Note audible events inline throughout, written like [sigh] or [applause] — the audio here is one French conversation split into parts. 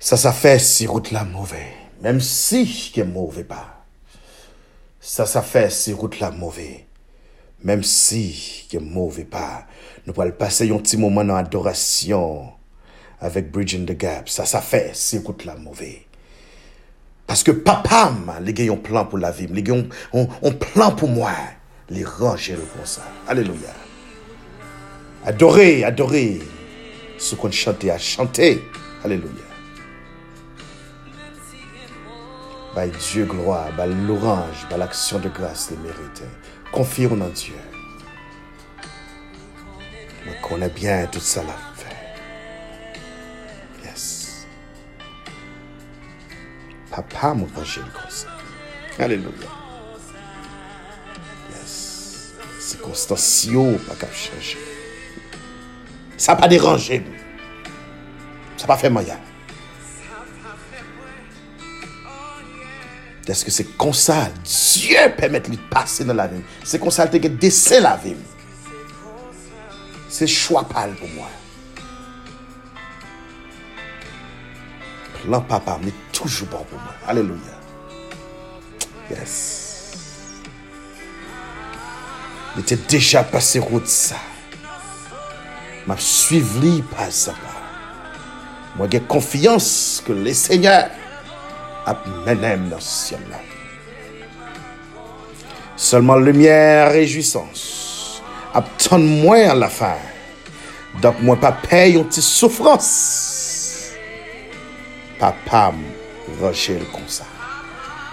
Ça, ça fait si route la mauvais. Même si est mauvais pas. Ça, ça fait si route la mauvais. Même si est mauvais pas. Nous pourrons passer un petit moment dans adoration avec Bridging the Gap. Ça, ça fait si route la. Parce que papa, les gars, ont plan pour la vie. Les gars ont, un plan pour moi. Les ranger le ça. Alléluia. Adorer, adorer. Ce qu'on chantait à chanter. Alléluia. Dieu gloire, l'orange, l'action de grâce les mérite. Confions en Dieu. On connaît bien tout ça là. Yes. Papa m'a rangé comme ça. Alléluia. Yes. Circonstances pas qu'à changer. Ça n'a pas dérangé. Ça n'a pas fait moyen. Est-ce que c'est comme ça Dieu permet de passer dans la vie? C'est comme ça qu'il a décès la vie. C'est choix pâle pour moi. Plan papa, mais toujours bon pour moi. Alléluia. Yes. Il déjà passé route ça. M'a suivi pas ça. Moi, j'ai confiance que le Seigneur ap menem nan sien la. Seleman lumièr rejouissance ap ton mwen an la fèr. Dok mwen pa pey yon ti soufrans. Papam rochel konsa.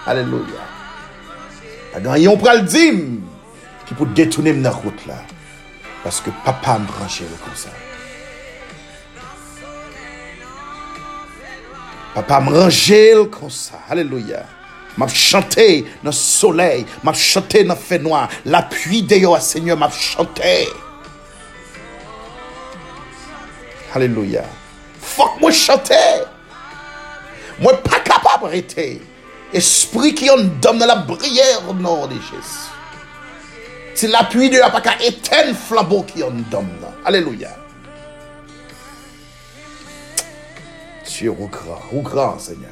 Aleluya. Pagan yon pral dim ki pou detounem nan kout la. Paske papam rochel konsa. Papa me rangeait comme ça. Alléluia. M'a chanté dans le soleil, m'a chanté dans le fait noir. L'appui de Yo, Seigneur, m'a chanté. Alléluia. Faut que moi chante. Moi pas capable d'arrêter. Esprit qui en donne la prière au nom de Jésus. C'est l'appui de la pas éteindre flambeau qui en donne. Alléluia. Grand, au grand Seigneur.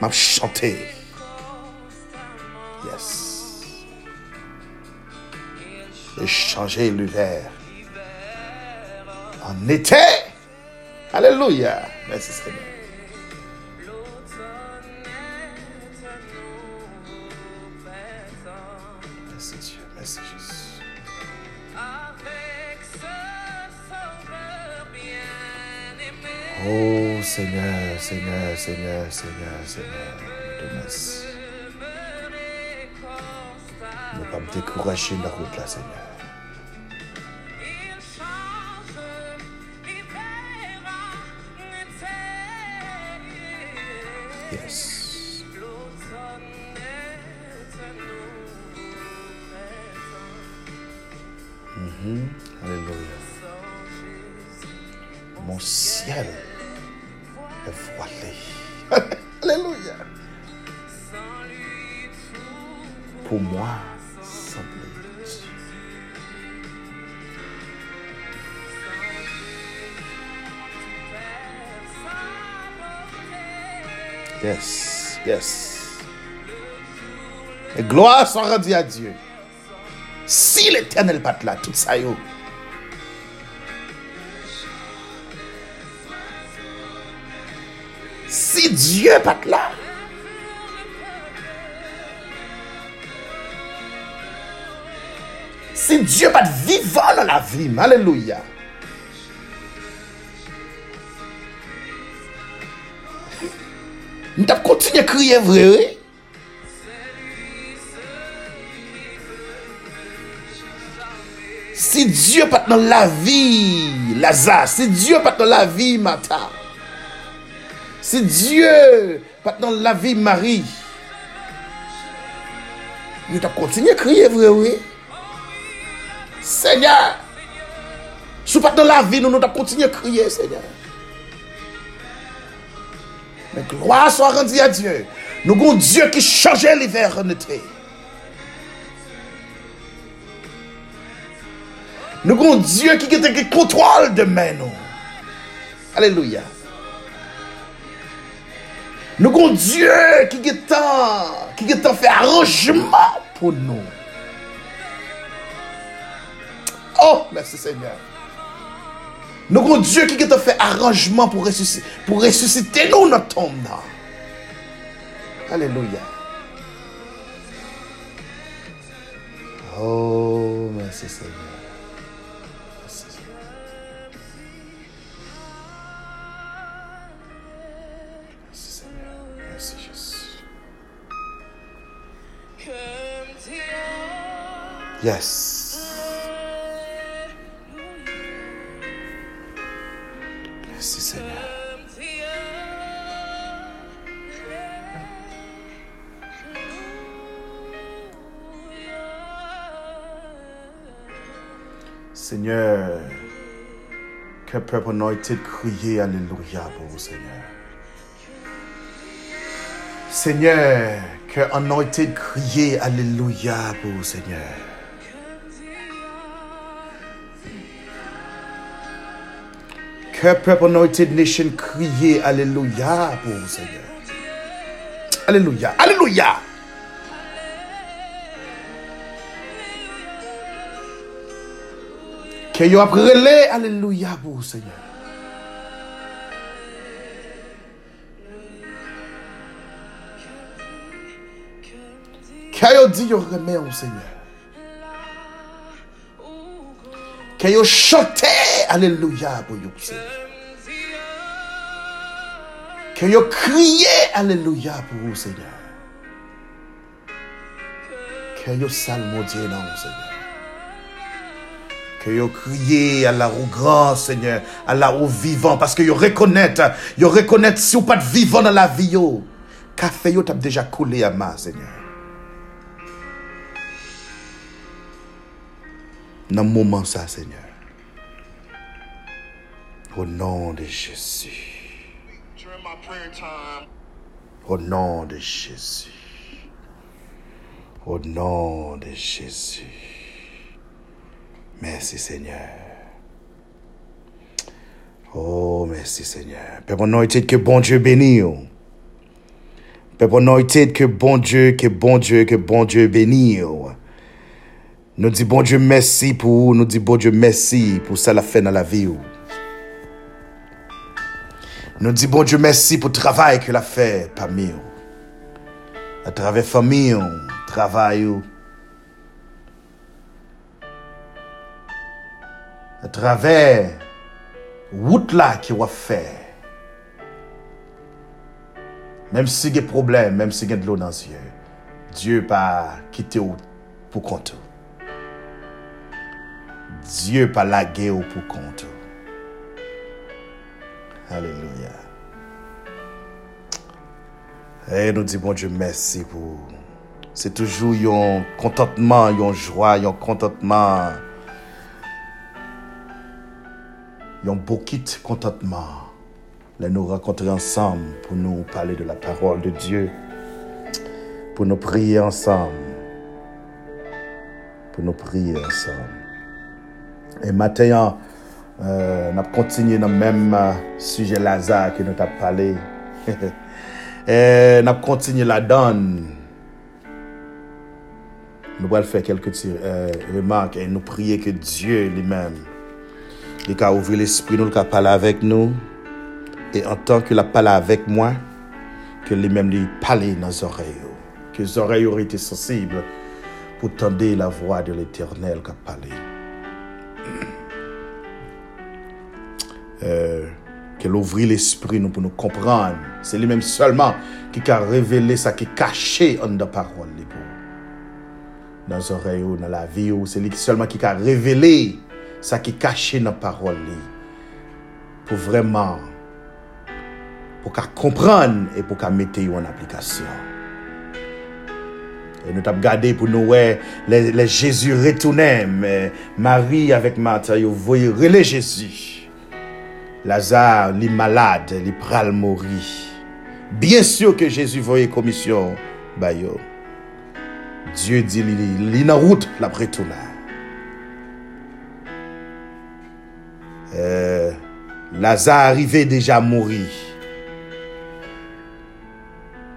M'a chanté. Yes. Et changer l'hiver en été. Alléluia. Merci Seigneur. Seigneur, Seigneur, Seigneur, Seigneur, Seigneur, te remercie. Ne pas me décourager de la route là, Seigneur. Yes. Mhm. Alléluia. Yes, yes. Et gloire soit rendue à Dieu. Si l'éternel pas là, tout ça yo. Si Dieu pas là. Si Dieu pas vivant dans la vie, alléluia. Nous avons continué à crier vrai. oui? Si Dieu pas dans la vie, Lazare, si Dieu pas dans la vie, Martha, si Dieu pas dans la vie, Marie, nous avons continué à crier vrai. Seigneur, si pas dans la vie, nous nous avons continué à crier, Seigneur. Mais gloire soit rendue à Dieu. Nous avons Dieu qui changeait l'hiver en été. Nous avons Dieu qui contrôle de nous. Alléluia. Nous avons Dieu qui est temps fait arrangement pour Oh, merci Seigneur. Nous avons Dieu qui est fait arrangement pour ressusciter, pour ressusciter nous notre tombe. Alléluia. Oh, merci Seigneur. Merci Seigneur. Merci Seigneur. Merci Jésus. Yes. Merci Seigneur. Seigneur, que peuple anointed crier Alléluia pour Seigneur. Seigneur, que anointed crier Alléluia pour Seigneur. Que anointed nation crier Alléluia pour vous, Seigneur. Alléluia, Alléluia. Que yo aprele Alléluia pour vous, Seigneur. Que yo dit yo remet au Seigneur. Que yo chante Alléluia pour vous, Seigneur. Que yo crié Alléluia pour vous, Seigneur. Que yo salmodié vous, Seigneur. Que yo crié à la roue grand, Seigneur, à la roue vivant, parce que yo reconnaît, yo reconnaît si ou pas vivant dans la vie. Café yo t'a déjà coulé à ma, Seigneur. Dans le moment Seigneur. Au nom de Jésus. Au nom de Jésus. Au nom de Jésus. Merci Seigneur. Oh, merci Seigneur. Peuple anointed, que bon Dieu bénisse. Peuple anointed, que bon Dieu, que bon Dieu, que bon Dieu bénisse. Nous disons bon Dieu merci pour vous. Nous disons bon Dieu merci pour ça la fait dans la vie. Nou di bon Diyo mersi pou travay ke la fè pa mi yo. A travè fami yo, travay yo. A travè wout la ki wap fè. Mèm si gen problem, mèm si gen dlo nan zye. Diyo pa kite yo pou konto. Diyo pa lage yo pou konto. Alléluia. Et nous disons, bon Dieu, merci pour. C'est toujours un contentement, une joie, un contentement. Un beau kit contentement. Là, nous rencontrer ensemble pour nous parler de la parole de Dieu. Pour nous prier ensemble. Pour nous prier ensemble. Et maintenant, Euh, nap kontinye nan menm uh, suje laza ki nou tap pale. [laughs] Eh, nap kontinye la dan nou wèl fè kelke ti euh, remak eh, nou priye ke Diyo li men li ka ouvri l'esprit nou li ka pale avèk nou. E an tan ke la pale avèk mwen ke li men li pale nan zoreyo ke zoreyo rite sensible pou tende la vwa de l'Eternel ka pale. euh, ke l'ouvri l'esprit nou pou nou kompran. Se li menm seulement ki ka revele sa ki kache an da parol li pou. Nan zorey ou, nan la vi ou, se li seulement ki ka revele sa ki kache nan parol li. Pou vreman, pou ka kompran, e pou ka mette yo an aplikasyon. Nou tap gade pou nou wè, le Jésus retounem, Marie avèk Martha yo voye rele Jésus. Lazare li malade, li pral mori. Bien syo ke Jezu voye komisyon bayo. Diyo di li, li, li nan route la pretouna. Euh, Lazare arrive deja mori.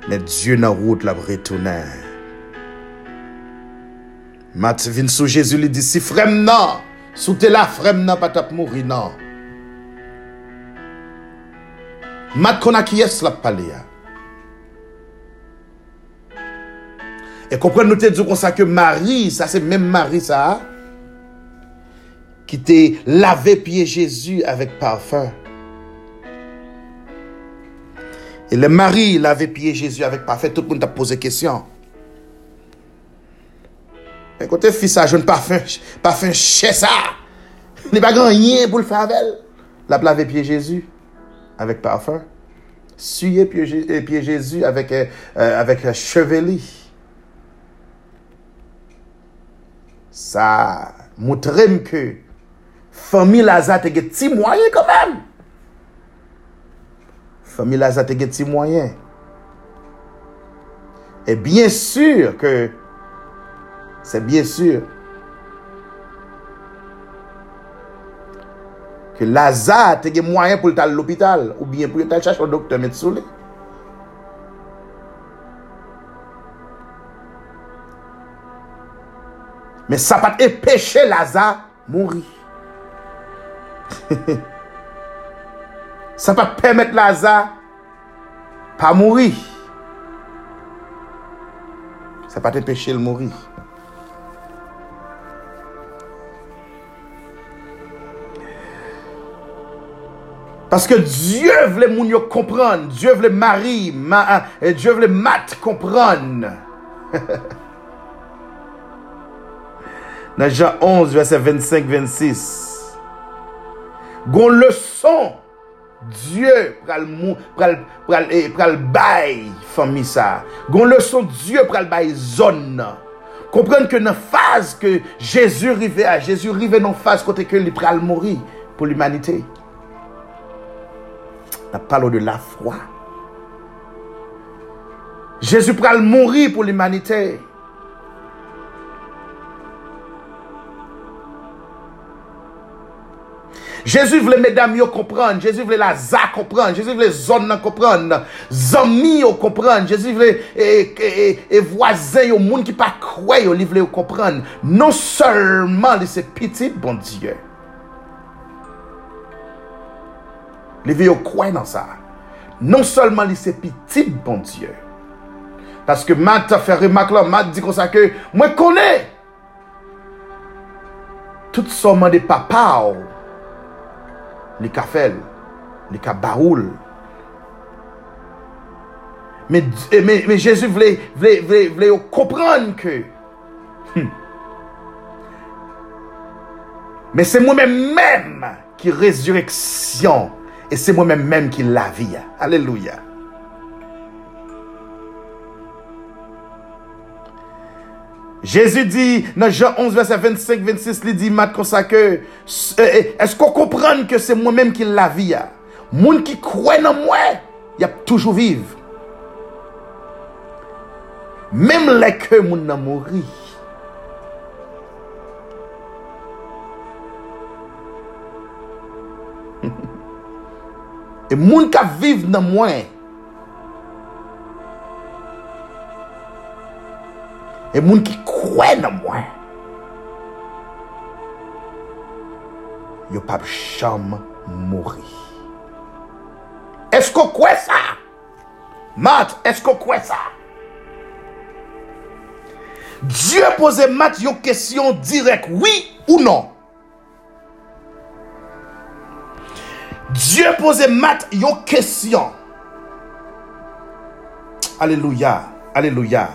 Men Diyo nan route la pretouna. Mat vin sou Jezu li di si frem nan, sou te la frem nan patap mori nan. A est la parler. Et comprenez nous te dit ça que Marie, ça c'est même Marie ça qui t'a lavé pied Jésus avec parfum. Et le mari lavait pied Jésus avec parfum. Tout le monde t'a posé question. Écoutez, fils, ça, jeune parfum, parfum chez ça. Il n'y a pas rien pour le faire avec elle. La pied Jésus avec parfum. Suyez eh, pied Jésus avec, eh, euh, avec cheveli. Ça montre que famille Lazare te des petits moyen quand même. Famille Lazare te des petits moyen. Et bien sûr que, c'est bien sûr Ke Lazare te gen mwayen pou l'tal l'opital ou bien pou l'tal chache ou doktor met sou li. Men sa pat e peche Lazare mouri. sa [laughs] pat pemet Lazare pa mouri. Sa pat e peche l'mouri. Parce que Dieu voulait moun yo comprendre. Dieu voulait Marie, ma, et Dieu voulait Matt comprendre. [laughs] Dans Jean 11, verset 25-26. Gon leçon, Dieu pral pral, pral, eh, pral bay famille ça. Gon leçon, Dieu pral bay zone. Comprendre que dans phase que Jésus arrivait à, Jésus arrivait dans phase côté il pral mourir pour l'humanité. On parle de la foi. Jésus pral mourir pour l'humanité. Jésus voulait mesdames comprendre, Jésus voulait la za comprendre, Jésus voulait zone comprendre, zami yo comprendre, Jésus voulait et, et, et voisin yo moun qui pas croire yo, li voulait yo comprendre. Non seulement li c'est petit bon Dieu. Li vi yo kwen nan sa. Non solman li se piti bon Diyo. Paske mat ta fè remak la, mat di kon sa ke, mwen konè. Tout soman de papa ou. Li ka fel, li ka baoul. Men Jésus vle, vle, vle, vle yo kompran ke. Hm. Men se mwen men mèm ki rezureksyon Et c'est moi-même même qui la vie. Alléluia. Jésus dit dans Jean 11, verset 25, 26, il dit, mat que, euh, est-ce qu'on comprend que c'est moi-même qui la vie? Moun qui croit en moi, il a toujours vivre. Même les que moun nan mourir. Et moun qui vivent dans moi, et moun qui croient dans moi, yo pas jamais mourir. Est-ce qu'on croit ça? Matt, est-ce qu'on croit ça? Dieu pose Matt une question directe, oui ou non? Dieu pose Matt une question. Alléluia, alléluia.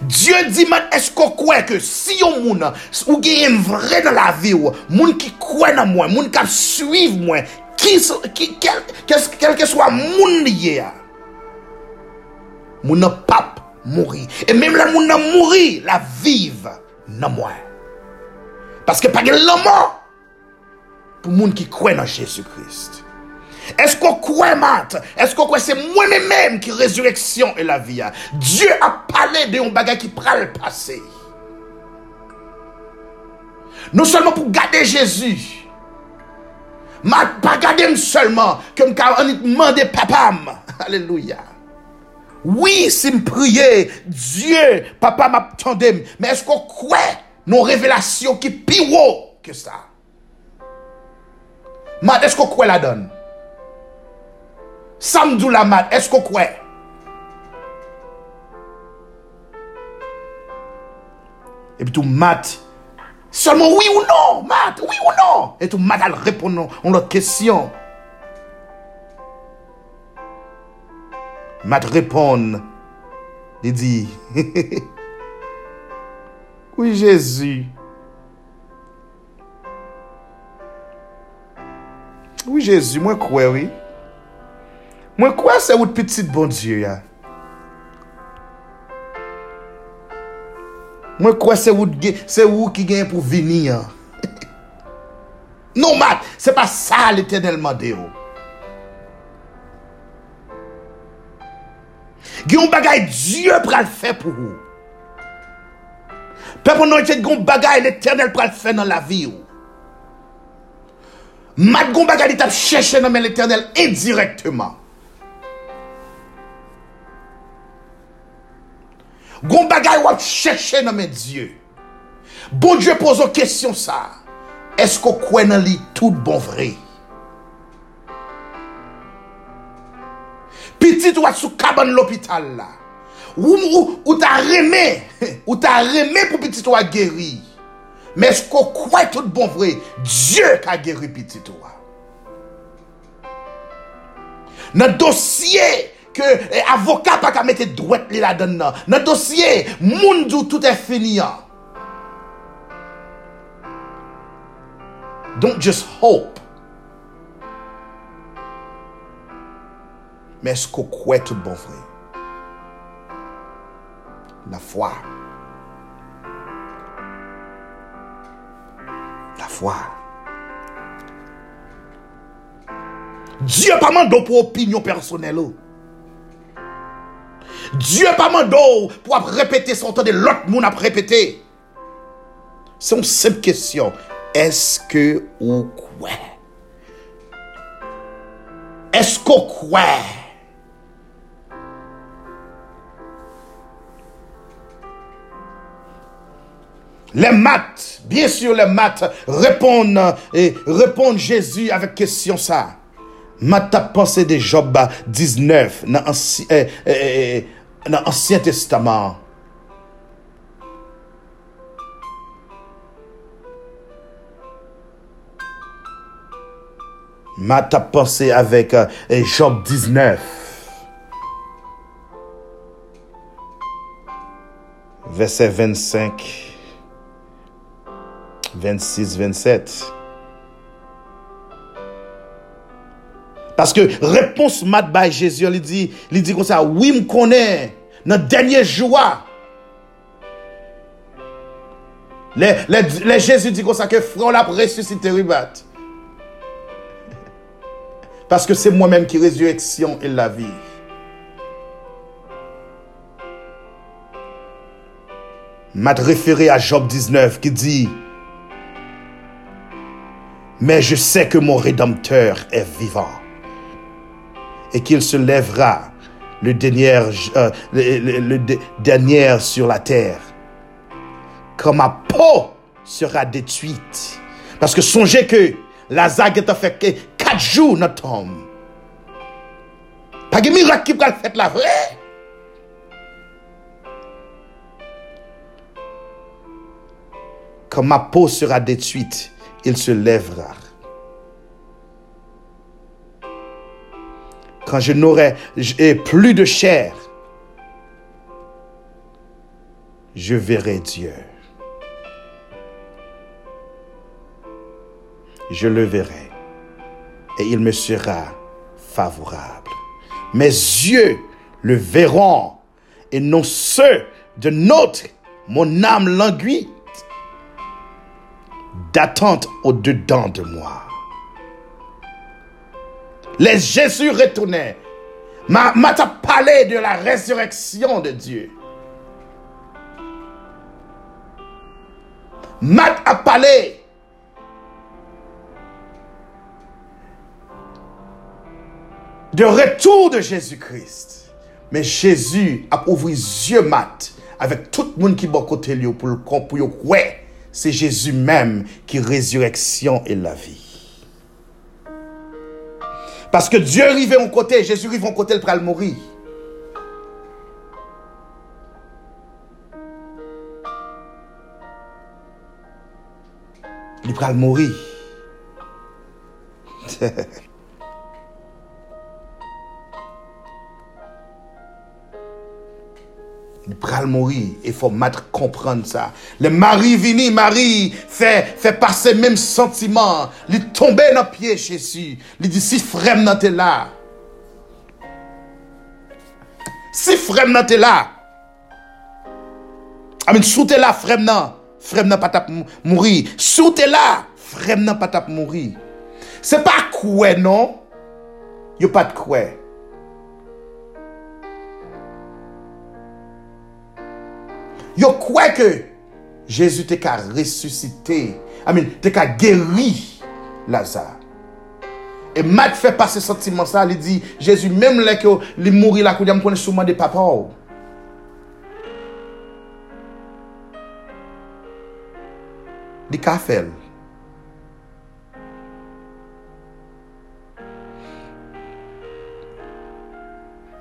Dieu dit, man, est-ce qu'on croit que si yon moun, ou gen vrai la vie, ou, moun qui croit dans moi, moun qui suivre moi, qui, qui, quel, quel, que soit moun lié, moun nan pape mourir. Et même la moun nan mourir, la vive dans moi. Parce que pas de l'homme pour moun qui croit dans Jésus-Christ. Est-ce qu'on croit, Matt? Est-ce qu'on croit? C'est moi-même qui résurrection et la vie? Dieu a parlé de un bagage qui prend le passé. Non seulement pour garder Jésus, Ma pas garder seulement comme quand on demande papa. [laughs] Alléluia. Oui, si me prier, Dieu, papa m'attendait, mais est-ce qu'on croit nos révélations qui haut que ça? Mat, qu'on croit la donne? Samdou la mat, qu'on croit? Et puis tout mat, seulement oui ou non, mat, oui ou non? Et tout mat, elle répond à notre question. Mat répond, il dit, [laughs] oui Jésus, Oui, Jésus, mwen kwe, oui. Mwen kwe se wout pitit bon Diyo ya. Mwen kwe se wout ki gen pou vini ya. [laughs] Non mat, se pa sa l'Eternelman de yo. Gyon bagay Diyo pral fe pou ou. Pe pou nou ete gyon bagay l'Eternel pral fe nan la vi ou. Mat gon bagay li tap chercher dans l'éternel indirectement. Gon bagay wap chercher dans Dieu. Bon Dieu pose une question ça. Est-ce qu'on croit dans li tout bon vrai? Petit ou sous cabane l'hôpital là. Ou, ou, ou t'as remé, [laughs] ou t'as remé pour petit ou guéri. Men esko kwen tout bon vre, Diyo ka geri piti tou a. Nan dosye, ke eh, avoka pa ka mette dwet li la non. den nan. Nan dosye, moun djou tout e fini an. Don't just hope. Men esko kwe tout bon vre. La fwa. foi. Diyo pa man do pou opinyon personel ou. Diyo pa man do pou ap repete son tan de lot moun ap repete. Se yon sep kesyon, eske ou kwe? Esko kwe? Les maths, bien sûr, les maths répondent et répondent Jésus avec question ça. Maths pensé de Job 19 dans l'Ancien eh, eh, eh, Testament? Pensé avec euh, Job 19. Verset 25. 26, 27. Parce que réponse mat by Jésus, il dit, il comme ça, oui, me connaît, dans le dernier jour. Les, les, Jésus dit comme ça que frère l'a ressuscité. Parce que c'est moi-même qui résurrection et la vie. M'a référé à Job 19 qui dit, mais je sais que mon Rédempteur est vivant et qu'il se lèvera le dernier, euh, dernier sur la terre. Quand ma peau sera détruite. Parce que songez que Lazare est fait 4 jours notre homme. Pas de miracle qui peut le faire la vraie. Quand ma peau sera détruite, il se lèvera. Quand je n'aurai plus de chair, je verrai Dieu. Je le verrai et il me sera favorable. Mes yeux le verront et non ceux de notre, mon âme languit d'attente au-dedans de moi. Les Jésus retournaient. M'a m'a t'a parlé de la résurrection de Dieu. M'a a parlé de retour de Jésus-Christ. Mais Jésus a ouvert les yeux mat avec tout le monde qui est bon côté lui pour le ouais, c'est Jésus même qui résurrection et la vie. Parce que Dieu arrivait en côté, Jésus arrive en côté, il le mourir. Il le mourir. [laughs] Il pral mourir. Il e faut mettre comprendre ça. Le mari vini, mari fait, fait passer même sentiment. Il tombe dans le pied Jésus. Il dit, si frère nan te là. Si frère nan te là. Amen, sous te là, frère nan. Frère nan pas tap mourir. Sous t'es là, frère nan pas tap mourir. C'est pas quoi non. Yo pas de quoi. Yo quoi que Jésus te ka ressuscité. Amen, te ka guéri Lazare. Et Matt fait passer ce sentiment ça, il dit Jésus même là que il mourir là, il me souvent de papa. Il ka fait.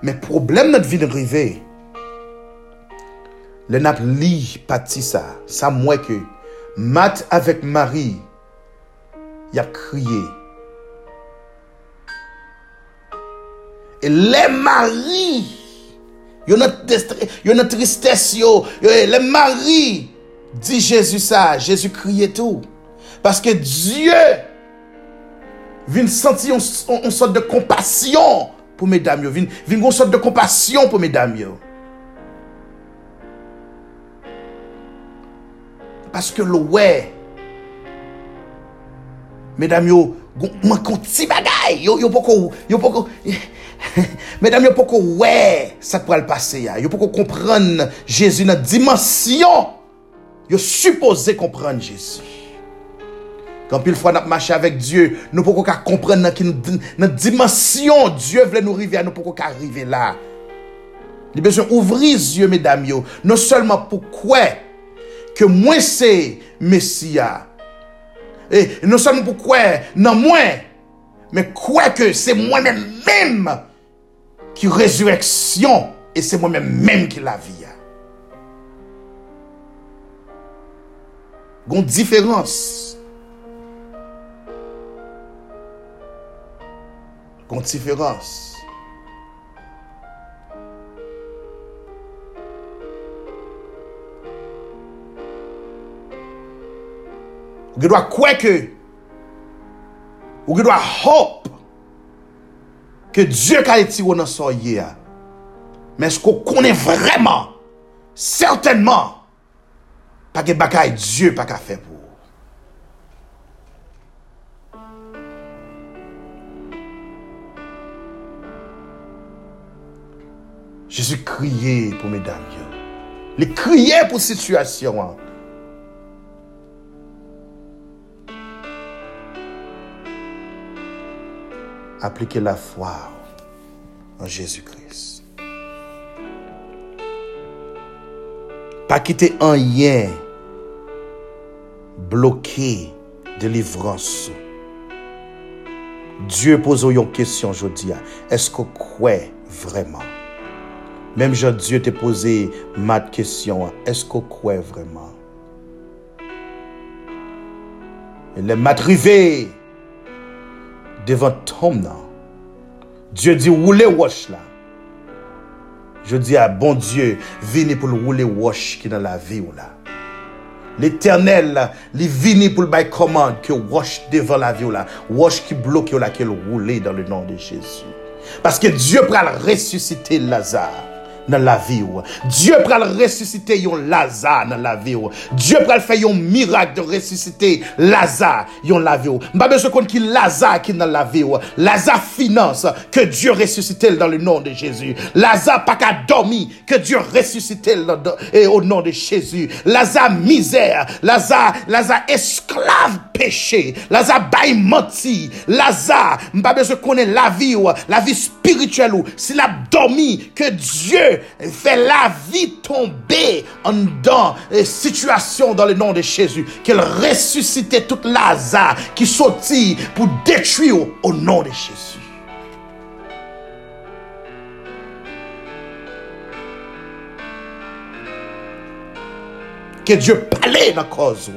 Mais problème notre vie de rêver. Le nap li pati sa, sa mwen ke, mat avèk mari, yap kriye. E le mari, yo nan tristès yo, le mari, di Jezu sa, Jezu kriye tou. Paske Diyo, vin senti yon sot de kompasyon pou mè dam yo, vin yon sot de kompasyon pou medam yo. Paske lo we, medam yo, mwen konti bagay, yo poko, yo poko, [laughs] medam yo poko we, sa kwa l pase ya, yo poko kompren Jezu nan dimansyon, yo suppose kompren Jezu. Kampil fwa nan mache avek Diyo, nou poko ka kompren nan dimansyon, Diyo vle nou rive, nou poko ka rive la. Li besyon ouvri zye medam yo, non selman pou kwe, ke mwen se Mesia. E nou san pou kwe nan mwen, men kwe ke se mwen men mèm ki rezureksyon, e se mwen men mèm ki la viya. Gon diferans. Gon diferans. Ou ge dwa kweke, ou ge dwa hop, ke Diyo ka eti wou nan soye ya, men sko konen vreman, certainman, pa ge bakay Diyo pa ka fe pou. Jezu kriye pou medan yo. Li kriye pou situasyon an. Appliquer la foi en Jésus-Christ. Pas quitter un rien bloqué délivrance. Dieu pose une question aujourd'hui. Est-ce que croit vraiment? Même Jean Dieu t'a posé ma question. Est-ce que croit vraiment? Et les matrivés devant tom nan. Dieu dit roule wash là. Je dis à bon Dieu, venez pour le rouler wash qui dans la vie ou là. L'éternel, il vini pour le bail commande que wash devant la vie ou là. Wash qui bloque ou là, qui rouler dans le nom de Jésus. Parce que Dieu peut ressusciter Lazare dans la vie. Dieu peut ressusciter un Lazare dans la vie. Dieu peut faire un miracle de ressusciter Lazare dans la vie. Pas besoin qu'on qui Lazare qui dans la vie. Lazare finance que Dieu ressuscite dans le nom de Jésus. Lazare pas qu'à dormir que Dieu ressuscite au nom de Jésus. Lazare misère. Lazare, Lazare esclave péché. Lazare bail menti. Lazare, besoin qu'on ait la vie, la vie spirituelle spirituel ou, s'il a dormi, que Dieu fait la vie tomber en dans les situations dans le nom de Jésus, qu'il ressuscite tout Lazare qui sortit pour détruire au nom de Jésus. Que Dieu parle dans la cause.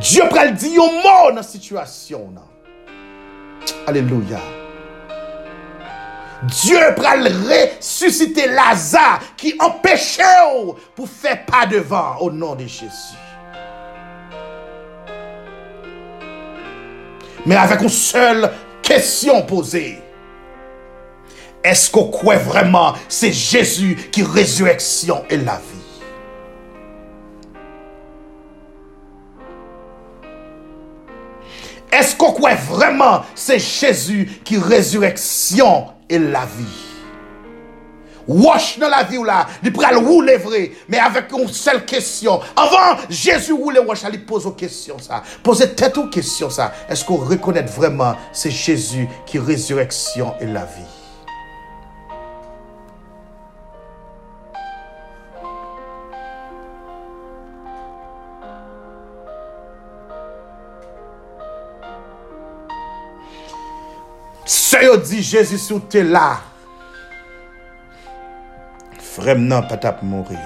Dieu pral di yon mot dans la situation. Alléluia. Dieu pral ressusciter Lazare qui empêchait ou pour faire pas devant au nom de Jésus. Mais avec une seule question posée. Est-ce qu'on croit vraiment c'est Jésus qui résurrection et la vie? Est-ce qu'on croit vraiment c'est Jésus qui résurrection et la vie? Wash dans la vie ou là, il pral rouler vrai, mais avec une seule question. Avant, Jésus roule wash, il pose aux questions ça. Posez tête aux questions ça. Est-ce qu'on reconnaît vraiment c'est Jésus qui résurrection et la vie? Se yo di Jésus sou te la Frem nan patap mori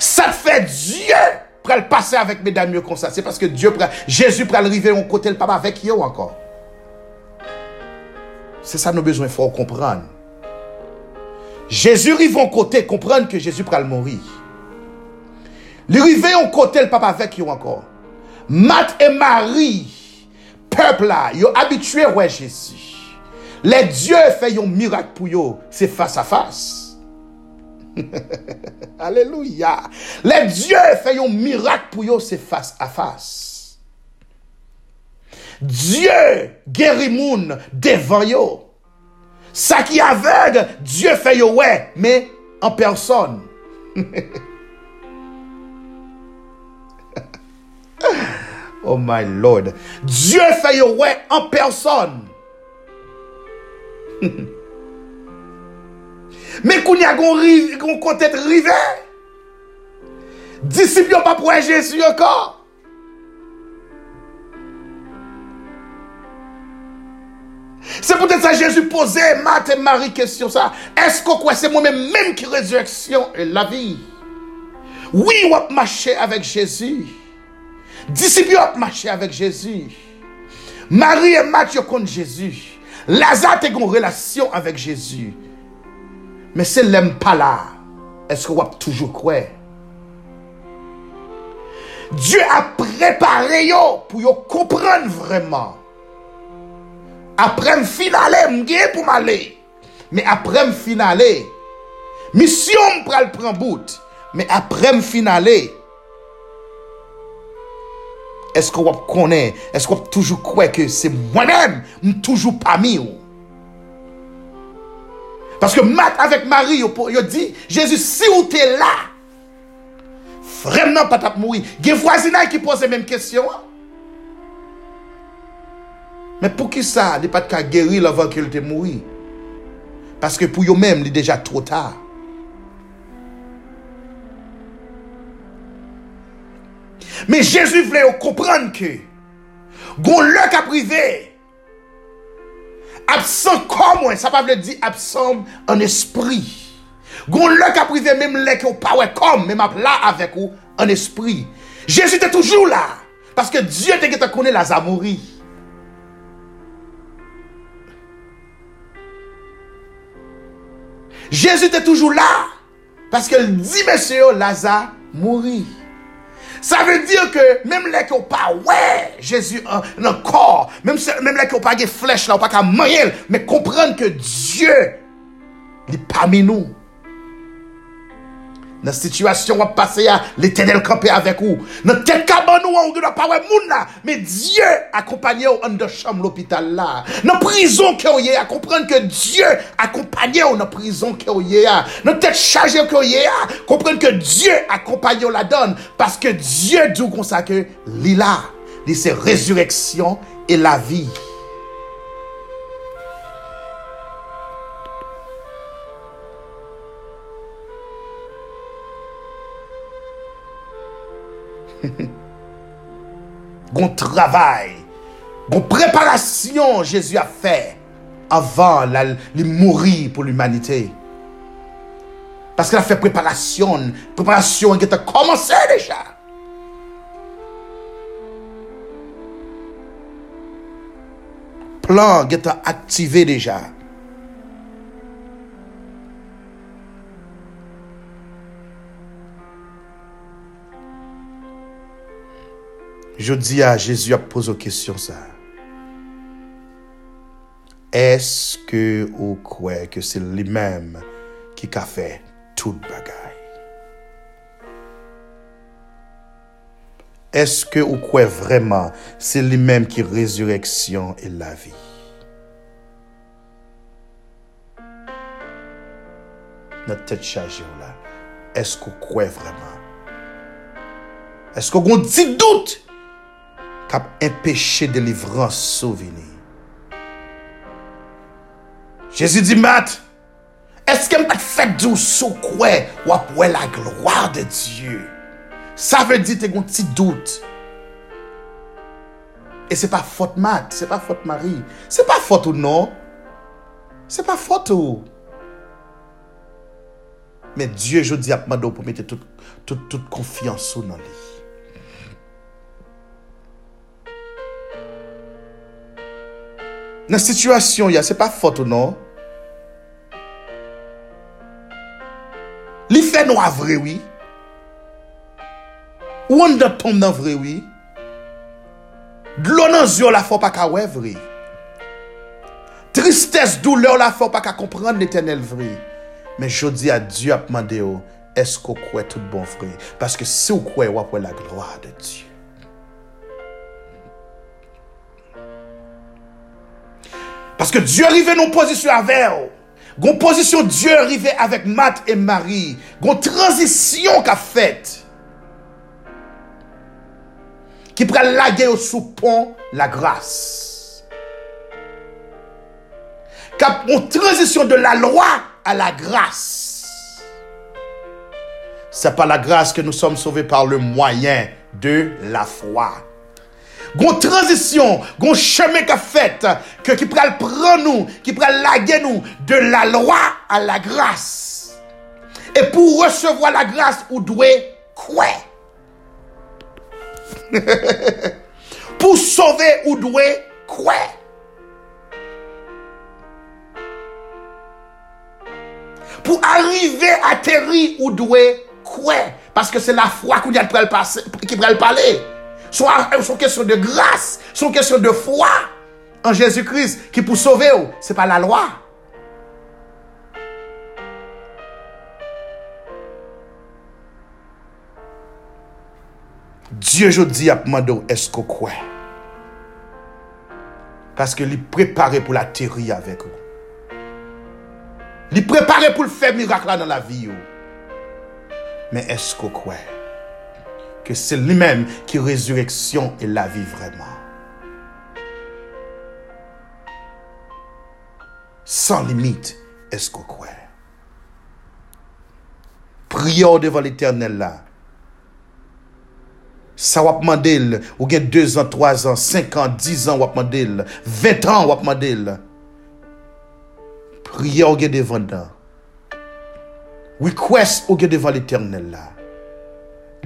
Sa te fe Dieu pral pase avèk mesdames yo konsa Se paske Dieu pral Jésus pral rive yon kote l papa avèk yo ankon Se sa nou bezwen fò kompran Jésus rive yon kote kompran ke Jésus pral mori Li rive yon kote l papa avèk yo ankon Mat et Marie peuple là, yo habitué ouais Jésus. Les dieux fait un miracle pour yo, c'est face à face. [laughs] Alléluia. Les dieux fait un miracle pour yo, c'est face à face. Dieu guérit moun devant yo. Ça qui aveugle, Dieu fait yo ouais, mais en personne. [laughs] Oh my Lord. Dieu fait ouais en personne. [laughs] Mais qu'on y a gon côté rivé. Disciples pas pour Jésus encore. C'est peut-être ça Jésus posait Marthe et Marie question ça. Est-ce que quoi c'est moi-même même qui résurrection et la vie? Oui, on a marché avec Jésus. Disciples ont marché avec Jésus. Marie et Matthieu contre Jésus. Lazare a une relation avec Jésus. Mais c'est l'aime pas là. Est-ce que vous avez toujours croire? Dieu a préparé yo pour yo comprendre vraiment. Après me finale, m'gé pour m'aller. Mais après me finale, mission m'pral prend bout. Mais après me finale, est-ce vous connaissez, est-ce vous toujours croire que c'est moi-même, toujours parmi vous? Parce que Matt avec Marie, il dit, Jésus, si vous êtes là, vraiment pas mourir. Il y a des voisins qui posent les mêmes questions. hein. Mais pour qui ça, il n'est pas de guérir avant qu'il te mourir? Parce que pour eux-mêmes, il est déjà trop Mais Jésus voulait comprendre que, gon le ka privé, absent comme moi, ça pas veut dire absent en esprit. Gon privé même le qui pas ouais comme, même là avec vous en esprit. Jésus était toujours là. Parce que Dieu te te connaît la zamourie. Jésus était toujours là. Parce qu'il dit, monsieur, Lazare mourit. Ça veut dire que même les qui n'ont pas, ouais, Jésus dans le corps, même, même les qui n'ont pas de flèche, là, n'ont pas qu'à manger, mais comprendre que Dieu, il est parmi nous. Dans la situation où on passe, l'éternel campé avec vous. Dans tête cabane où on ne pas moun là, mais Dieu accompagne vous de chambre l'hôpital là. Dans prison que vous est, à comprendre que Dieu accompagne vous dans prison que vous est. Dans tête chargée que vous est, comprendre que Dieu accompagne vous la donne. Parce que Dieu dit comme ça que l'il a, dit c'est résurrection et la vie. [laughs] gon travail, gon préparation Jésus a fait avant li mourir pour l'humanité. Parce qu'il a fait préparation, préparation qui a commencé déjà. Plan qui est activé déjà. Je dis à Jésus a posé une question ça. Est-ce que vous croyez que c'est lui-même qui a fait toute bagaille? Est-ce que vous croyez vraiment c'est lui-même qui résurrection et la vie? Notre tête chargée là. Est-ce que vous croyez vraiment? Est-ce que vous doute? kap empèche delivrans sou vini. Jezi di mat, eske m pat fèk di ou sou kwe wap wè la gloa de Diyo? Sa vè di te goun ti dout. E se pa fote mat, se pa fote mari, se pa fote ou non, se pa fote ou. Men Diyo jodi apman do pou mette tout konfians ou nan li. Nan situasyon ya, se pa fote ou non? Li fè nou a vrewi? Ou an de tom nan vrewi? Glou nan zyo la fò pa ka wè vrewi? Tristès, douleur la fò pa ka kompran l'Eternel vri. Men jodi a Diyo ap mande yo, esko kwe tout bon vri? Paske si ou kwe wap wè la gloa de Diyo. Parce que Dieu arrive dans une position avec eux. Gon position Dieu arrivé avec Matt et Marie. Gon transition qu'a faite. Qui prend laguer au sous pont la grâce. Cap une transition de la loi à la grâce. C'est par la grâce que nous sommes sauvés par le moyen de la foi. Gon transition, gon chemin qu'a fait, que qui pral prendre nous, qui pral laguer nous de la loi à la grâce. Et pour recevoir la grâce, ou doué quoi? [laughs] pour sauver, ou doué quoi? Pour arriver à terre, ou doué quoi? Parce que c'est la foi qui pral parler. Soit une question de grâce, c'est une question de foi en Jésus-Christ qui pour sauver, ce n'est pas la loi. Dieu, je dis à demandé, est-ce que quoi? Parce que est préparé pour la terre avec vous. Il est préparé pour le faire miracle dans la vie. Mais est-ce que quoi? que c'est lui-même qui est résurrection et la vie vraiment. Sans limite, est-ce qu'on croit? Prions devant l'éternel là. Sa wap mandel, ou gen 2 an, 3 an, 5 an, 10 an wap mandel, 20 an wap mandel. Priya ou gen devan dan. Request ou gen devan l'Eternel la.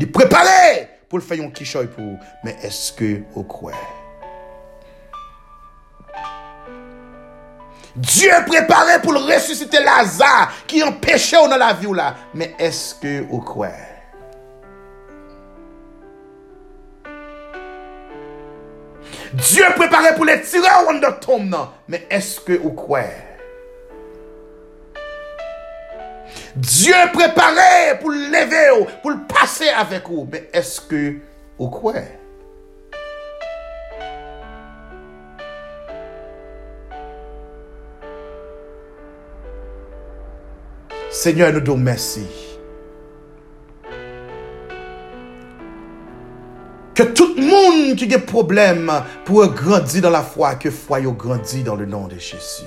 Est préparé pour le faire un quichoy pour. Mais est-ce que vous croyez? Dieu est préparé pour ressusciter Lazare qui empêchait dans la vie là. Mais est-ce que vous croyez? Dieu est préparé pour les tirer au de. Mais est-ce que vous croyez? Dieu préparé pour le lever, pour le passer avec vous. Mais est-ce que vous croyez? Seigneur, nous te merci. Que tout le monde qui a des problèmes pour grandir dans la foi, que foi grandit dans le nom de Jésus.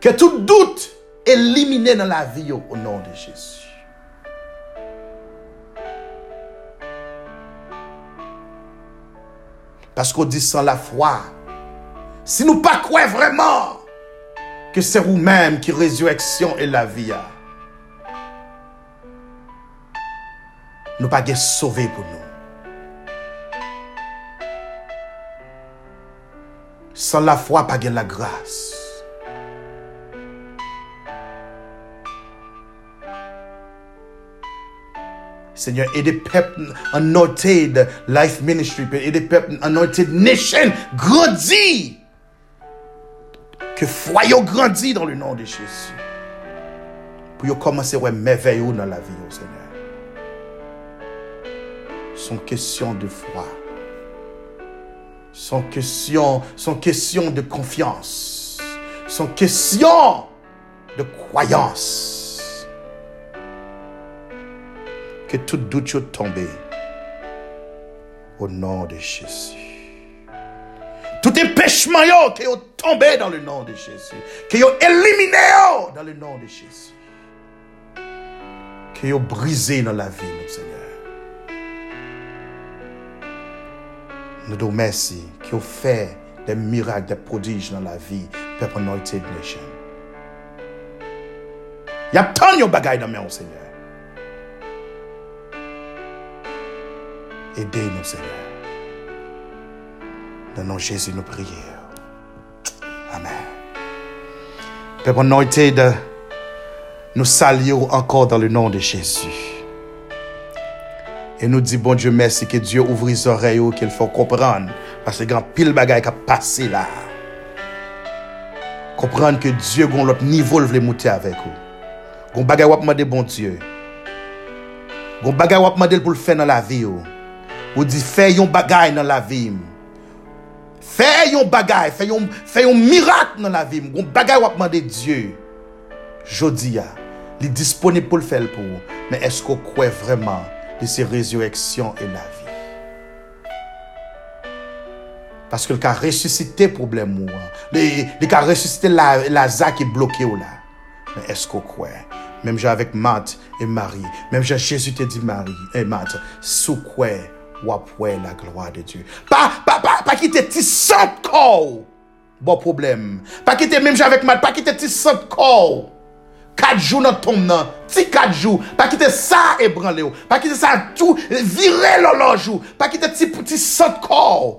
Que tout doute éliminé dans la vie au nom de Jésus. Parce qu'on dit sans la foi. Si nous pas croyons vraiment que c'est vous-même qui résurrection et la vie. Nous pas être sauvés pour nous. Sans la foi, pas gain la grâce. Seigneur, et des peuples anointed life ministry, et des peuples anointed nation grandit. Que foyer grandit dans le nom de Jésus. Pour commencer à merveille dans la vie, oh Seigneur. Son question de foi. Son question, son question de confiance. Son question de croyance. Que tout doute soit tombé. Au nom de Jésus. Tout empêchement que yo tombé dans le nom de Jésus. Que yo éliminé dans le nom de Jésus. Que yo brisé dans la vie, mon Seigneur. Nous te remercions qui ont fait des miracles, des prodiges dans la vie, Peuple Anointed Nation. Il y a tant de bagailles dans mes Seigneur. Aidez-nous, Seigneur. Dans le nom de Jésus, nous prions. Amen. Peuple Anointed, nous saluons encore dans le nom de Jésus. Et nous disons, bon Dieu, merci que Dieu ouvre les oreilles, qu'il faut comprendre. Parce que grand pile bagaille qui a passé là. Comprendre que Dieu, a l'autre niveau, veut monter avec vous. Gon bagay wap mande bon Dieu. Gon bagay wap mande pour le faire dans la vie. Ou, Ou di fè yon bagay nan la vim. Fè yon bagay, fè yon, fè yon mirak nan la vim. Gon bagay wapman de Diyo. Jodi ya, li disponib pou l fèl pou. Men esko kwe vreman li se rezureksyon e la vi. Paske li ka resusite problem ou an. Li, li ka resusite la, la za ki bloke ou la. Men esko kwe. Mem jan avèk Mat e Mari. Mem jan Jésus te di Mari e eh, Mat. Sou kwe. wap wè la gloa de Diyo. Pa, pa, pa, pa ki te ti sant kou, bo problem. Pa ki te mèm javek mat, pa ki te ti sant kou. Katjou nan tom nan, ti katjou, pa ki te sa ebran le ou, pa ki te sa tou vire lolonjou, pa ki te ti, ti sant kou.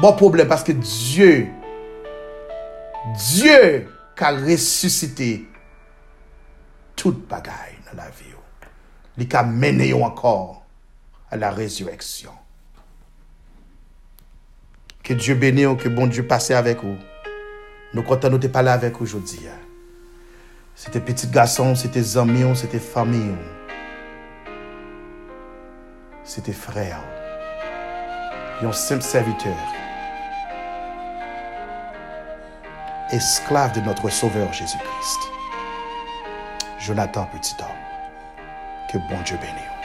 Bo problem, paske Diyo, Diyo ka resusite tout bagay nan la vi ou. Li ka mene yo ankor. À la résurrection. Que Dieu bénisse, que bon Dieu passe avec vous. Nous comptons nous parler avec vous aujourd'hui. C'était petit garçon, c'était amis, c'était famille. C'était frère. Un simple serviteur. Esclave de notre Sauveur Jésus-Christ. Jonathan Petit Homme. Que bon Dieu bénisse.